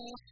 people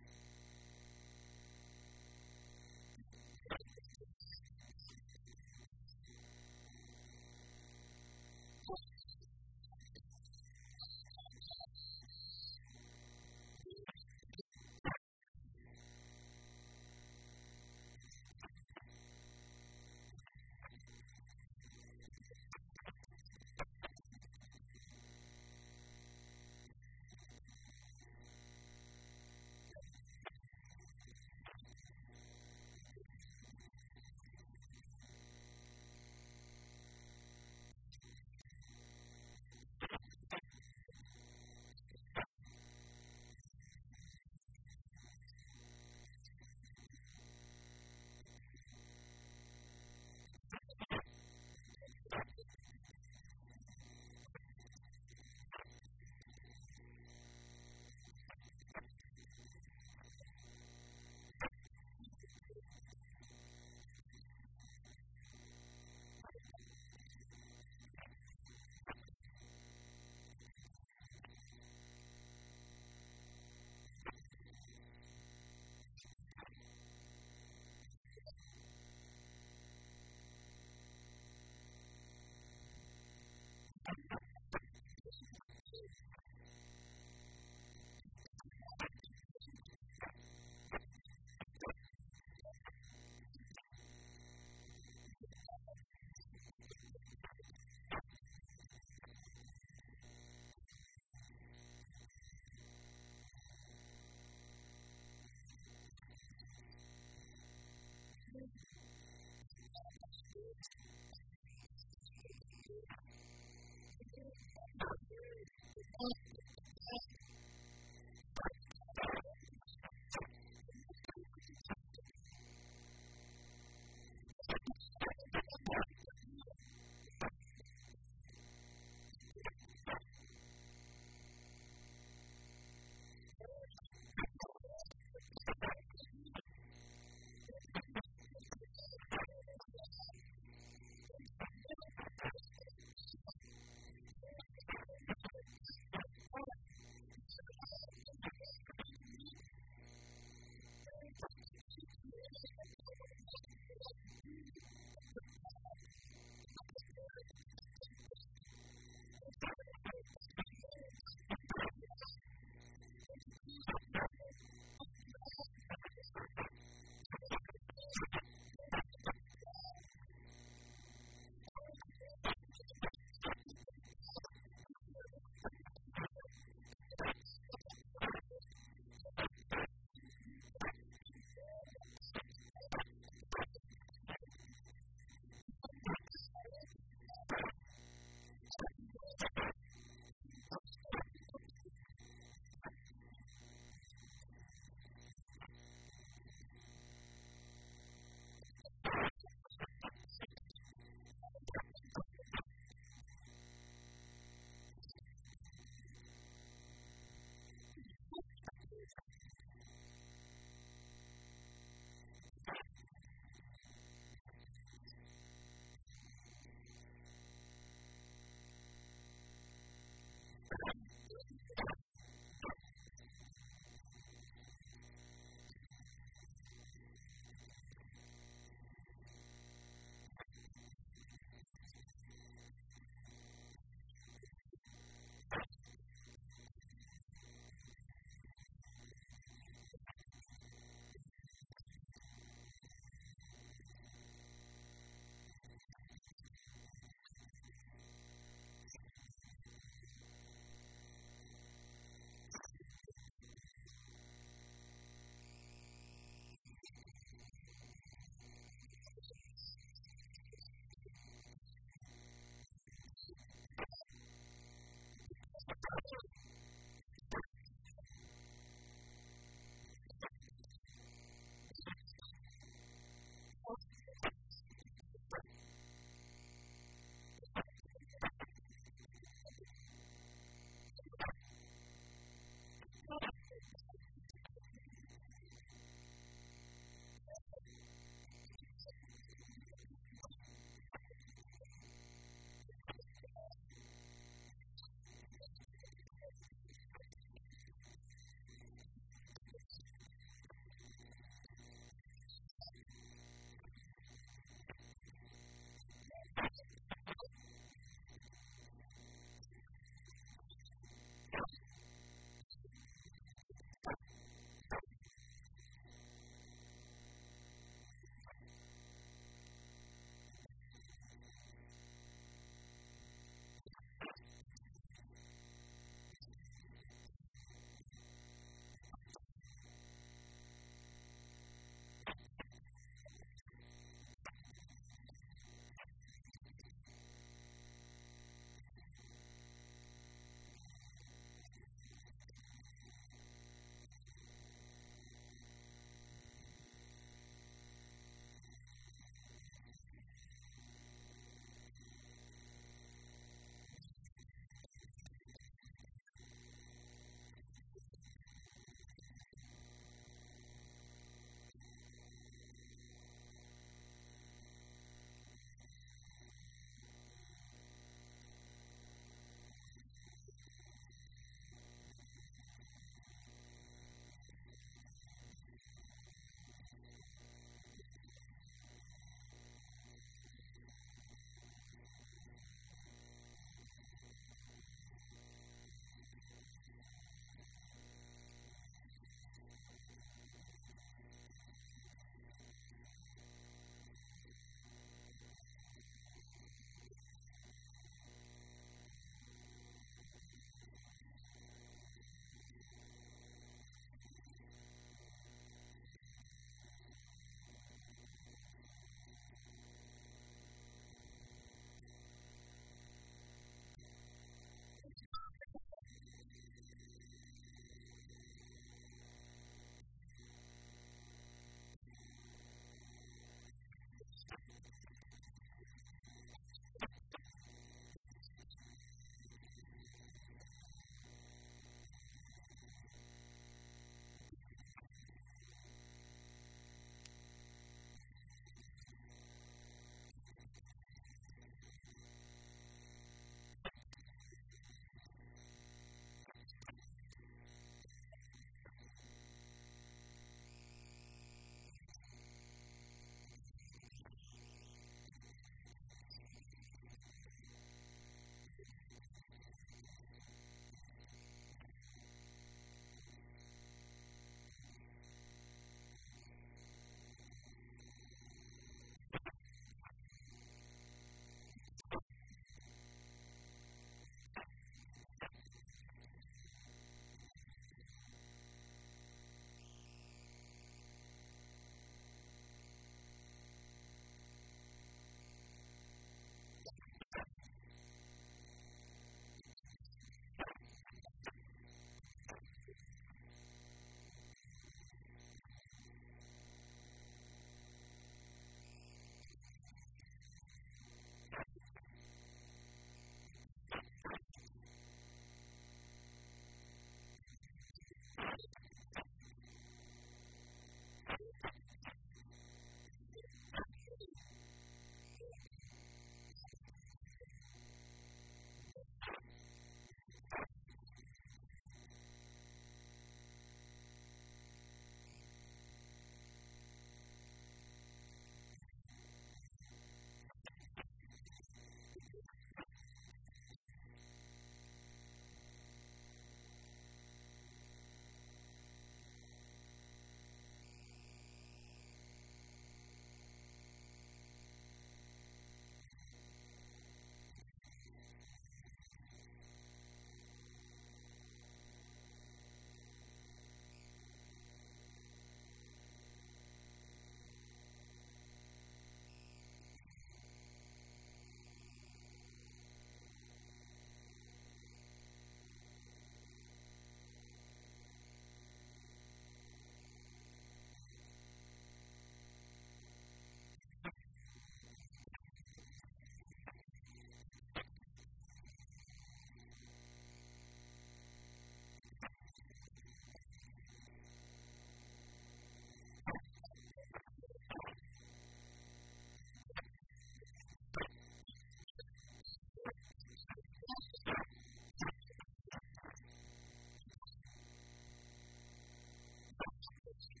Thank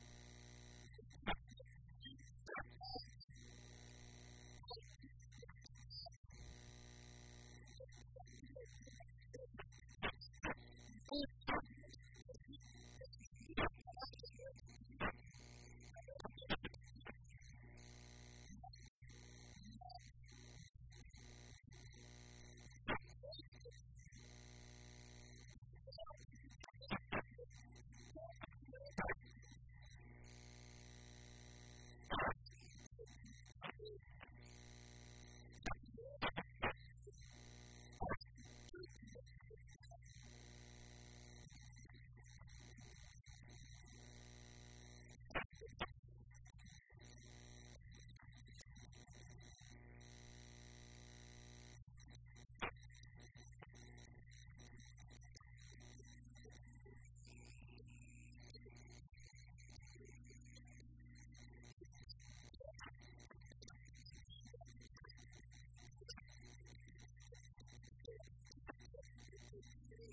you.